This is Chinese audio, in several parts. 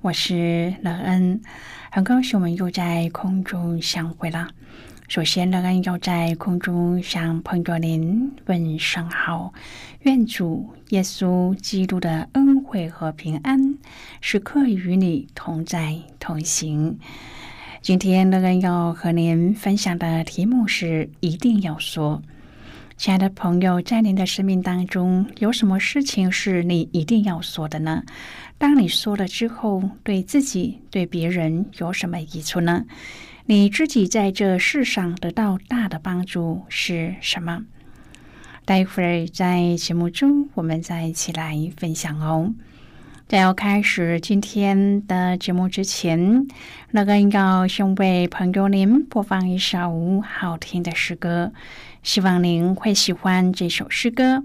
我是乐恩，很高兴我们又在空中相会了。首先，乐恩要在空中向朋友您问声好，愿主耶稣基督的恩惠和平安时刻与你同在同行。今天，乐恩要和您分享的题目是：一定要说。亲爱的朋友，在您的生命当中，有什么事情是你一定要说的呢？当你说了之后，对自己、对别人有什么益处呢？你自己在这世上得到大的帮助是什么？待会儿在节目中，我们再一起来分享哦。在要开始今天的节目之前，那个要先为朋友您播放一首好听的诗歌。希望您会喜欢这首诗歌。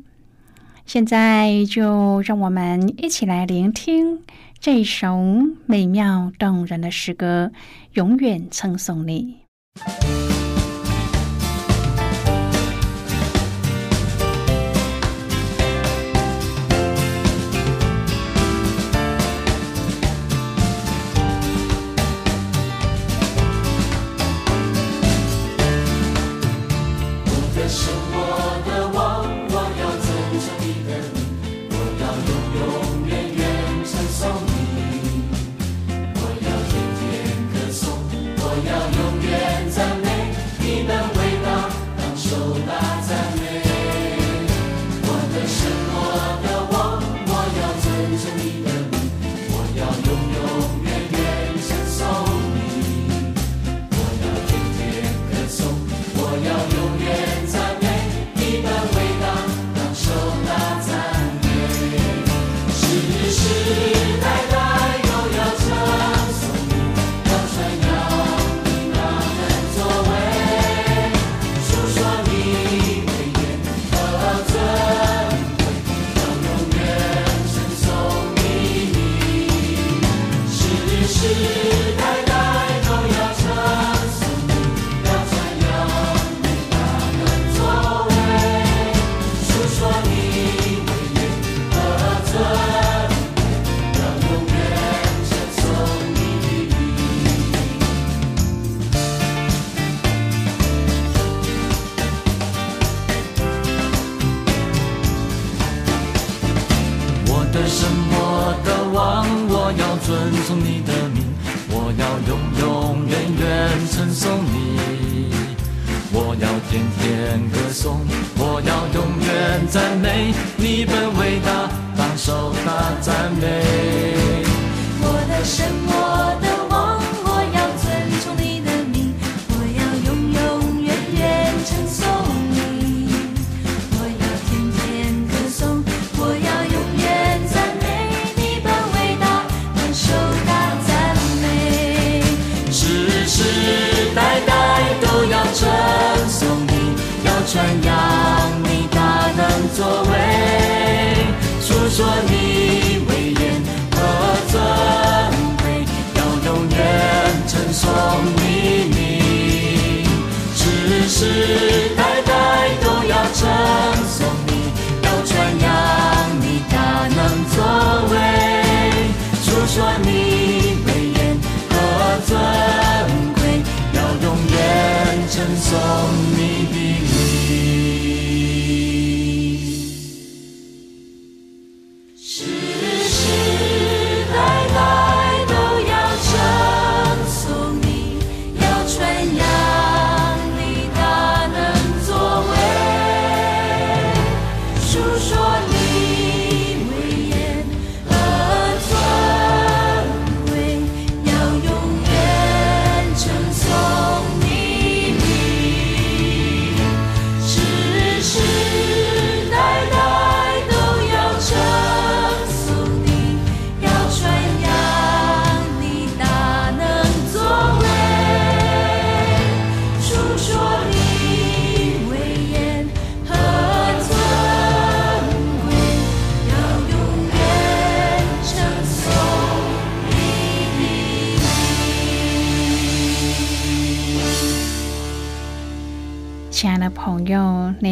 现在就让我们一起来聆听这首美妙动人的诗歌，永远称颂你。什么的王，我要遵从你的命，我要永永远远称颂你，我要天天歌颂，我要永远赞美你本伟大，当手大赞美，我的神。作为，诉说你威严和尊贵，要永远称颂你名，只是。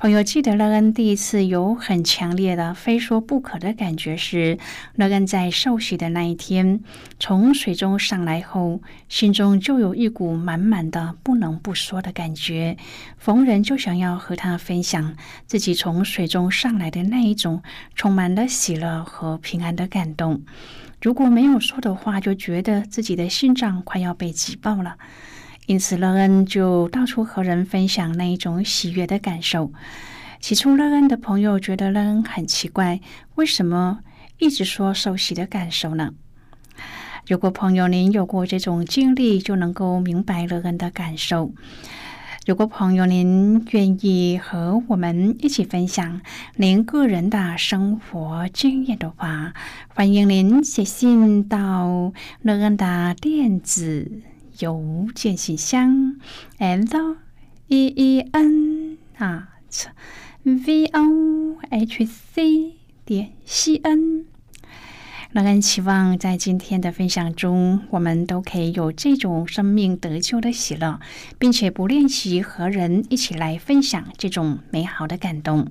朋友记得乐恩第一次有很强烈的非说不可的感觉时，乐恩在受洗的那一天从水中上来后，心中就有一股满满的不能不说的感觉。逢人就想要和他分享自己从水中上来的那一种充满了喜乐和平安的感动。如果没有说的话，就觉得自己的心脏快要被挤爆了。因此，乐恩就到处和人分享那一种喜悦的感受。起初，乐恩的朋友觉得乐恩很奇怪，为什么一直说受洗的感受呢？如果朋友您有过这种经历，就能够明白乐恩的感受。如果朋友您愿意和我们一起分享您个人的生活经验的话，欢迎您写信到乐恩的电子。邮件信箱：l e e n 啊，v o h c 点 c n。让人期望在今天的分享中，我们都可以有这种生命得救的喜乐，并且不练习和人一起来分享这种美好的感动。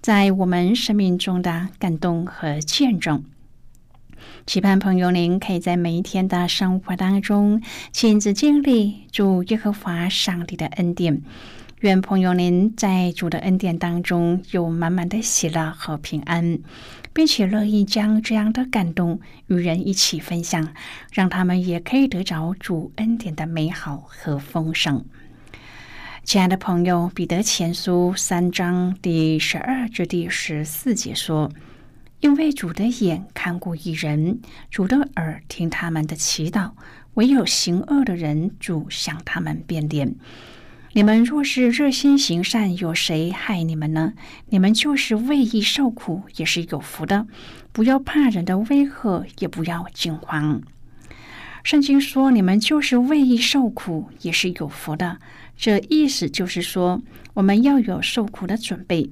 在我们生命中的感动和见证，期盼朋友您可以在每一天的生活当中亲自经历主耶和华上帝的恩典。愿朋友您在主的恩典当中有满满的喜乐和平安，并且乐意将这样的感动与人一起分享，让他们也可以得着主恩典的美好和丰盛。亲爱的朋友，《彼得前书》三章第十二至第十四节说：“因为主的眼看顾一人，主的耳听他们的祈祷；唯有行恶的人，主向他们变脸。你们若是热心行善，有谁害你们呢？你们就是为义受苦，也是有福的。不要怕人的威吓，也不要惊慌。圣经说，你们就是为义受苦，也是有福的。”这意思就是说，我们要有受苦的准备。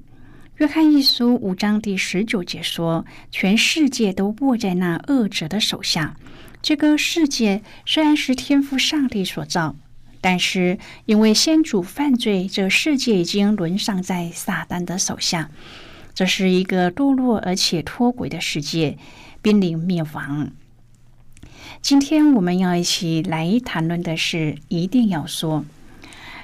约翰一书五章第十九节说：“全世界都握在那恶者的手下。”这个世界虽然是天赋上帝所造，但是因为先祖犯罪，这世界已经沦丧在撒旦的手下。这是一个堕落而且脱轨的世界，濒临灭亡。今天我们要一起来谈论的是，一定要说。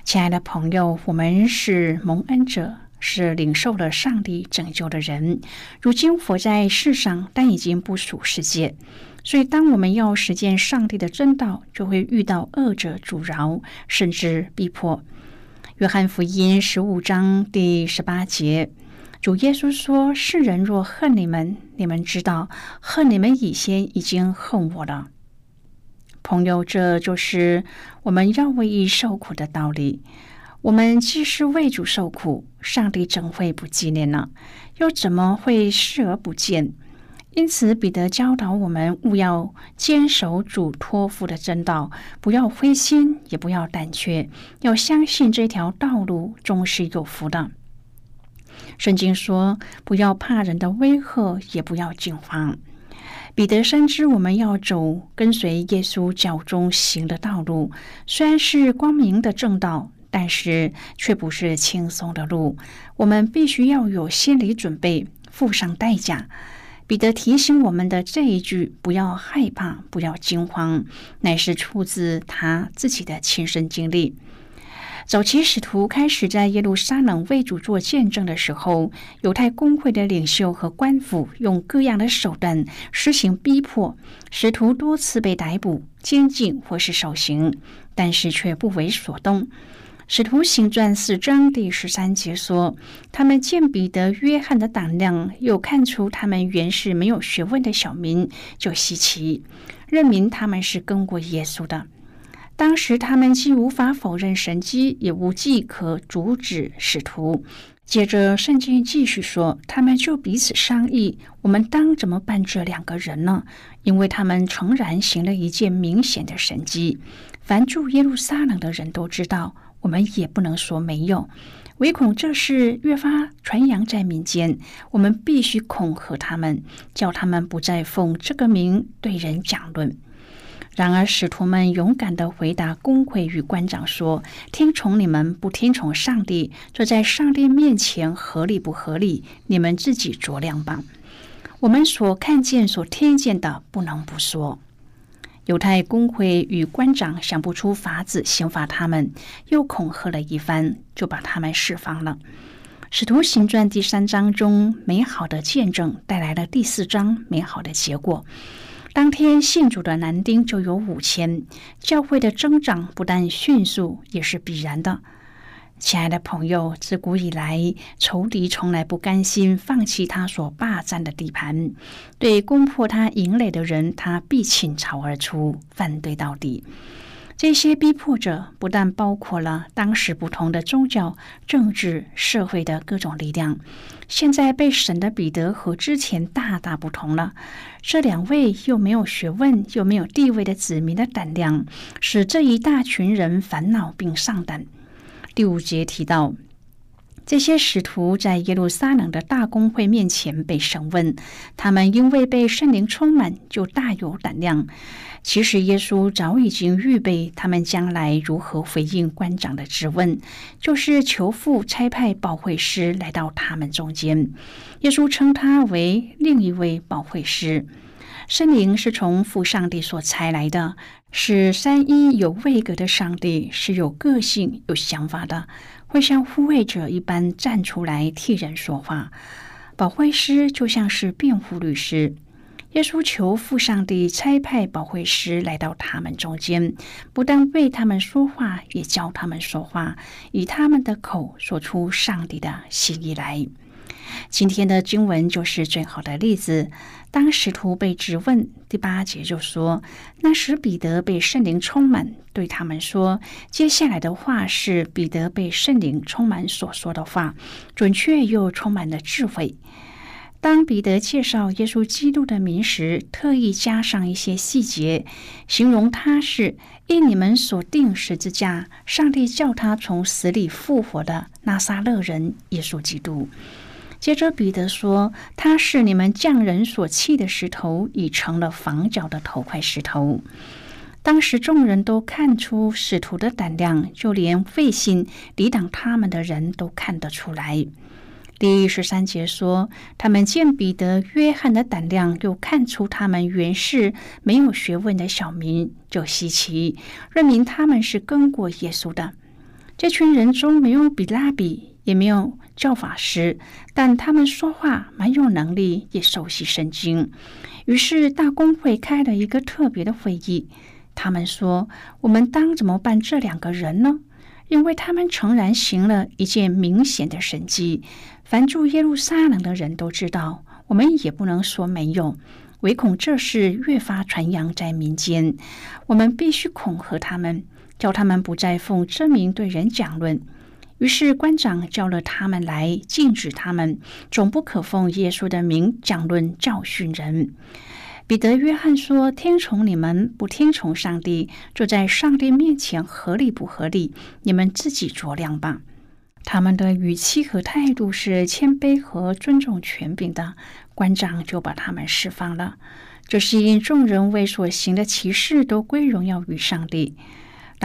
亲爱的朋友，我们是蒙恩者，是领受了上帝拯救的人。如今活在世上，但已经不属世界。所以，当我们要实践上帝的真道，就会遇到恶者阻挠，甚至逼迫。约翰福音十五章第十八节，主耶稣说：“世人若恨你们，你们知道，恨你们以先已经恨我了。”朋友，这就是我们要为义受苦的道理。我们既是为主受苦，上帝怎会不纪念呢？又怎么会视而不见？因此，彼得教导我们，务要坚守主托付的真道，不要灰心，也不要胆怯，要相信这条道路终是有福的。圣经说：“不要怕人的威吓，也不要惊慌。”彼得深知，我们要走跟随耶稣脚中行的道路，虽然是光明的正道，但是却不是轻松的路。我们必须要有心理准备，付上代价。彼得提醒我们的这一句“不要害怕，不要惊慌”，乃是出自他自己的亲身经历。早期使徒开始在耶路撒冷为主做见证的时候，犹太公会的领袖和官府用各样的手段实行逼迫，使徒多次被逮捕、监禁或是受刑，但是却不为所动。使徒行传四章第十三节说：“他们见彼得、约翰的胆量，又看出他们原是没有学问的小民，就稀奇，认明他们是跟过耶稣的。当时他们既无法否认神迹，也无计可阻止使徒。”接着，圣经继续说，他们就彼此商议：我们当怎么办这两个人呢？因为他们诚然行了一件明显的神迹，凡住耶路撒冷的人都知道。我们也不能说没有，唯恐这事越发传扬在民间，我们必须恐吓他们，叫他们不再奉这个名对人讲论。然而，使徒们勇敢的回答公会与官长说：“听从你们，不听从上帝，这在上帝面前合理不合理？你们自己酌量吧。我们所看见、所听见的，不能不说。”犹太公会与官长想不出法子刑罚他们，又恐吓了一番，就把他们释放了。使徒行传第三章中美好的见证带来了第四章美好的结果。当天信主的男丁就有五千，教会的增长不但迅速，也是必然的。亲爱的朋友，自古以来，仇敌从来不甘心放弃他所霸占的地盘，对攻破他营垒的人，他必倾巢而出，反对到底。这些逼迫者不但包括了当时不同的宗教、政治、社会的各种力量。现在被审的彼得和之前大大不同了。这两位又没有学问又没有地位的子民的胆量，使这一大群人烦恼并上胆。第五节提到，这些使徒在耶路撒冷的大公会面前被审问，他们因为被圣灵充满，就大有胆量。其实耶稣早已经预备他们将来如何回应官长的质问，就是求父差派保惠师来到他们中间。耶稣称他为另一位保惠师。圣灵是从父上帝所差来的，是三一有位格的上帝，是有个性、有想法的，会像护卫者一般站出来替人说话。保惠师就像是辩护律师。耶稣求父上帝差派保惠师来到他们中间，不但为他们说话，也教他们说话，以他们的口说出上帝的心意来。今天的经文就是最好的例子。当使徒被质问，第八节就说：“那时彼得被圣灵充满，对他们说，接下来的话是彼得被圣灵充满所说的话，准确又充满了智慧。”当彼得介绍耶稣基督的名时，特意加上一些细节，形容他是因你们所定十字架，上帝叫他从死里复活的拿撒勒人耶稣基督。接着彼得说：“他是你们匠人所弃的石头，已成了房角的头块石头。”当时众人都看出使徒的胆量，就连费心抵挡他们的人都看得出来。第十三节说，他们见彼得、约翰的胆量，又看出他们原是没有学问的小民，就稀奇，认明他们是跟过耶稣的。这群人中没有比拉比，也没有教法师，但他们说话蛮有能力，也熟悉圣经。于是大公会开了一个特别的会议，他们说：“我们当怎么办这两个人呢？因为他们诚然行了一件明显的神迹。”凡住耶路撒冷的人都知道，我们也不能说没有，唯恐这事越发传扬在民间，我们必须恐吓他们，叫他们不再奉真名对人讲论。于是官长叫了他们来，禁止他们总不可奉耶稣的名讲论教训人。彼得、约翰说：“听从你们，不听从上帝，就在上帝面前合理不合理？你们自己酌量吧。”他们的语气和态度是谦卑和尊重权柄的，官长就把他们释放了。这是因众人为所行的奇事都归荣耀于上帝。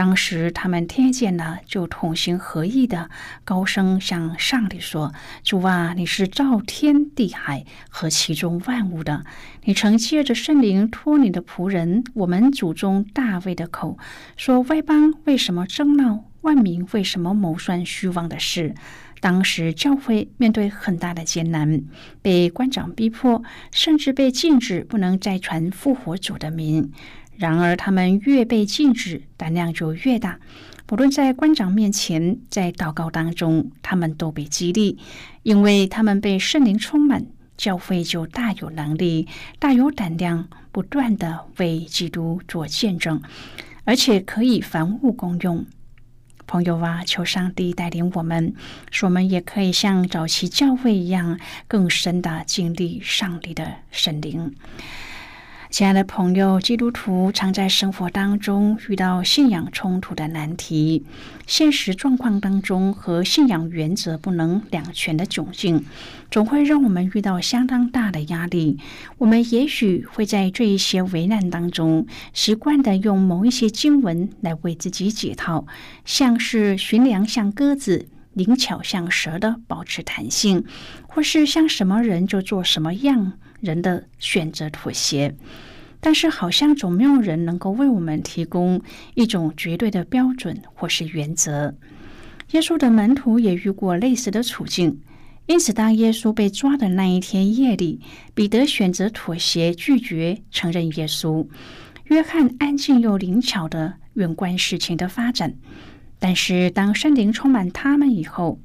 当时他们听见了，就同心合意的高声向上帝说：“主啊，你是造天地海和其中万物的，你曾借着圣灵托你的仆人我们祖宗大卫的口说：外邦为什么争闹？”万民为什么谋算虚妄的事？当时教会面对很大的艰难，被官长逼迫，甚至被禁止不能再传复活主的名。然而他们越被禁止，胆量就越大，不论在官长面前，在祷告当中，他们都被激励，因为他们被圣灵充满，教会就大有能力、大有胆量，不断的为基督做见证，而且可以凡物公用。朋友啊，求上帝带领我们，使我们也可以像早期教会一样，更深的经历上帝的圣灵。亲爱的朋友，基督徒常在生活当中遇到信仰冲突的难题，现实状况当中和信仰原则不能两全的窘境，总会让我们遇到相当大的压力。我们也许会在这一些危难当中，习惯的用某一些经文来为自己解套，像是寻良像鸽子，灵巧像蛇的保持弹性，或是像什么人就做什么样。人的选择妥协，但是好像总没有人能够为我们提供一种绝对的标准或是原则。耶稣的门徒也遇过类似的处境，因此当耶稣被抓的那一天夜里，彼得选择妥协，拒绝承认耶稣；约翰安静又灵巧的远观事情的发展。但是当圣灵充满他们以后，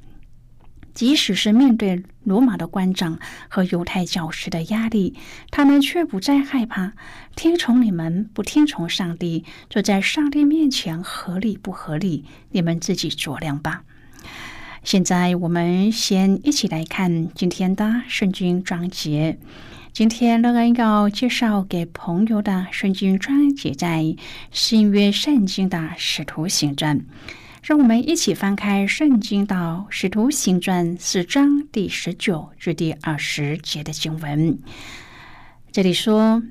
即使是面对罗马的官长和犹太教师的压力，他们却不再害怕。听从你们，不听从上帝，就在上帝面前合理不合理？你们自己酌量吧。现在我们先一起来看今天的圣经章节。今天乐恩要介绍给朋友的圣经章节，在新约圣经的使徒行传。让我们一起翻开圣经到《使徒行传》四章第十九至第二十节的经文。这里说：“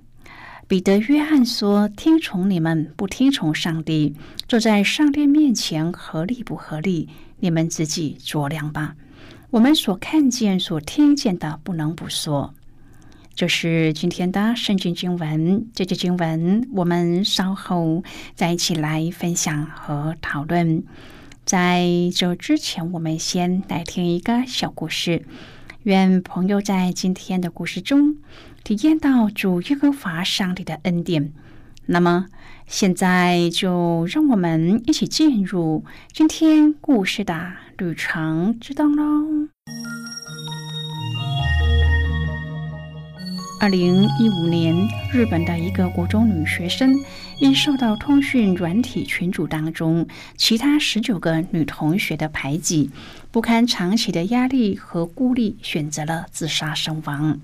彼得、约翰说，听从你们，不听从上帝，坐在上帝面前合理不合理？你们自己酌量吧。我们所看见、所听见的，不能不说。”这是今天的圣经经文。这节经文我们稍后再一起来分享和讨论。在这之前，我们先来听一个小故事。愿朋友在今天的故事中体验到主耶和华上帝的恩典。那么，现在就让我们一起进入今天故事的旅程之中喽。二零一五年，日本的一个国中女学生因受到通讯软体群组当中其他十九个女同学的排挤，不堪长期的压力和孤立，选择了自杀身亡。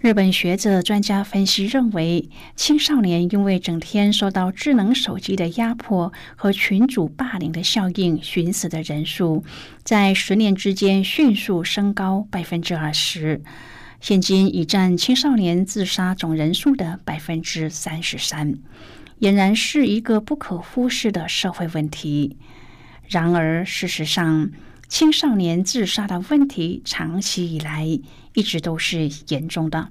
日本学者专家分析认为，青少年因为整天受到智能手机的压迫和群主霸凌的效应，寻死的人数在十年之间迅速升高百分之二十。现今已占青少年自杀总人数的百分之三十三，俨然是一个不可忽视的社会问题。然而，事实上，青少年自杀的问题长期以来一直都是严重的。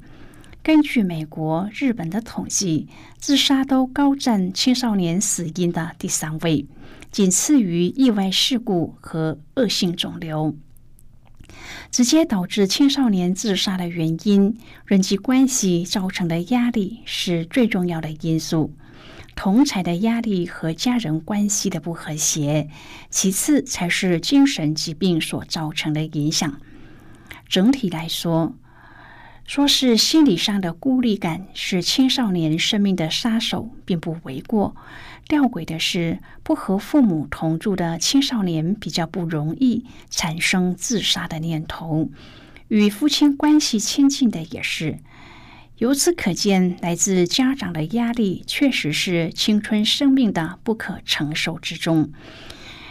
根据美国、日本的统计，自杀都高占青少年死因的第三位，仅次于意外事故和恶性肿瘤。直接导致青少年自杀的原因，人际关系造成的压力是最重要的因素。同才的压力和家人关系的不和谐，其次才是精神疾病所造成的影响。整体来说，说是心理上的孤立感是青少年生命的杀手，并不为过。吊诡的是，不和父母同住的青少年比较不容易产生自杀的念头，与父亲关系亲近的也是。由此可见，来自家长的压力确实是青春生命的不可承受之重。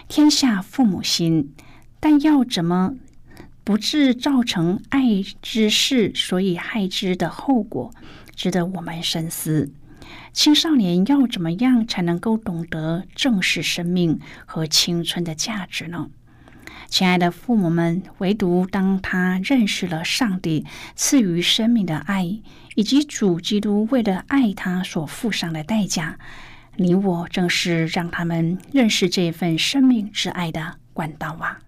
天下父母心，但要怎么不致造成爱之事所以害之的后果，值得我们深思。青少年要怎么样才能够懂得正视生命和青春的价值呢？亲爱的父母们，唯独当他认识了上帝赐予生命的爱，以及主基督为了爱他所付上的代价，你我正是让他们认识这份生命之爱的管道啊！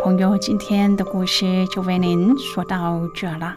朋友，今天的故事就为您说到这了。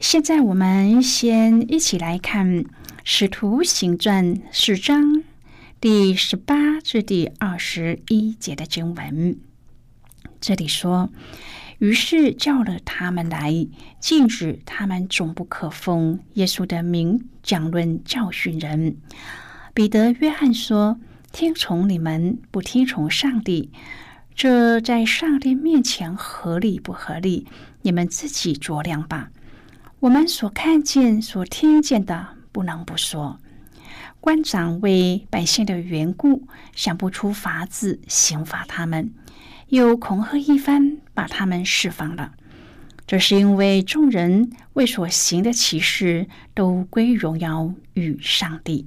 现在，我们先一起来看《使徒行传》四章第十八至第二十一节的经文。这里说：“于是叫了他们来，禁止他们总不可奉耶稣的名讲论教训人。”彼得、约翰说：“听从你们，不听从上帝，这在上帝面前合理不合理？你们自己酌量吧。”我们所看见、所听见的，不能不说。官长为百姓的缘故，想不出法子刑罚他们，又恐吓一番，把他们释放了。这是因为众人为所行的奇事，都归荣耀与上帝。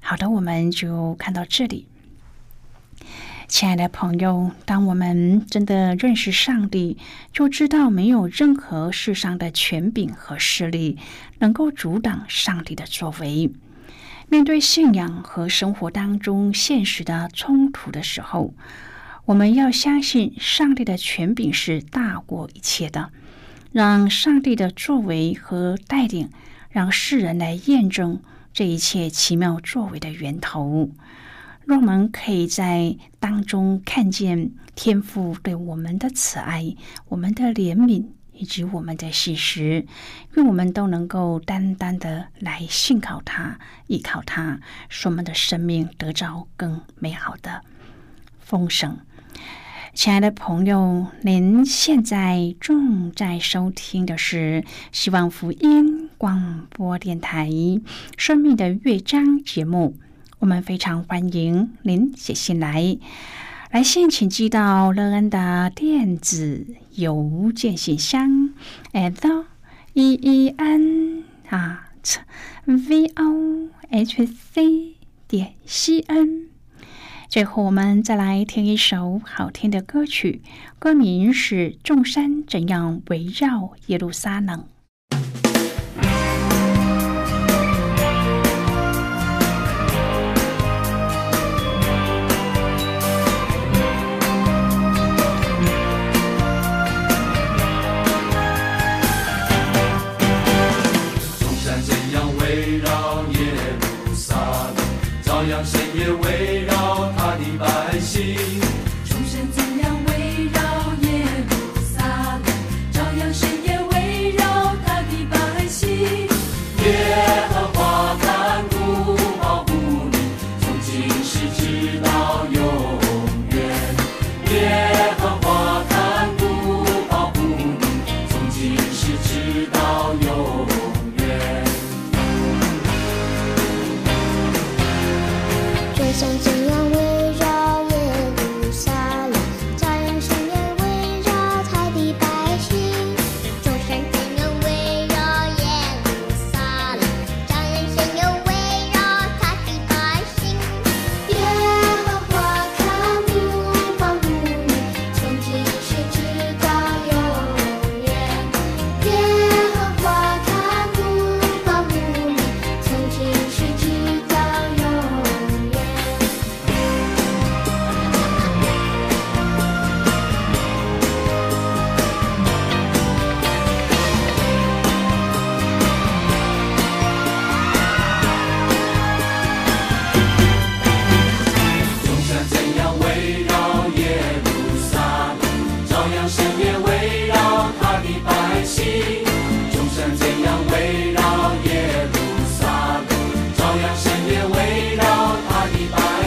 好的，我们就看到这里。亲爱的朋友，当我们真的认识上帝，就知道没有任何世上的权柄和势力能够阻挡上帝的作为。面对信仰和生活当中现实的冲突的时候，我们要相信上帝的权柄是大过一切的，让上帝的作为和带领，让世人来验证这一切奇妙作为的源头。让我们可以在当中看见天父对我们的慈爱、我们的怜悯以及我们的喜实，愿我们都能够单单的来信靠他、依靠他，使我们的生命得着更美好的丰盛。亲爱的朋友，您现在正在收听的是希望福音广播电台《生命的乐章》节目。我们非常欢迎您写信来，来信请寄到乐恩的电子邮件信箱，at e e n 啊 v o h c 点 c n。最后，我们再来听一首好听的歌曲，歌名是《众山怎样围绕耶路撒冷》。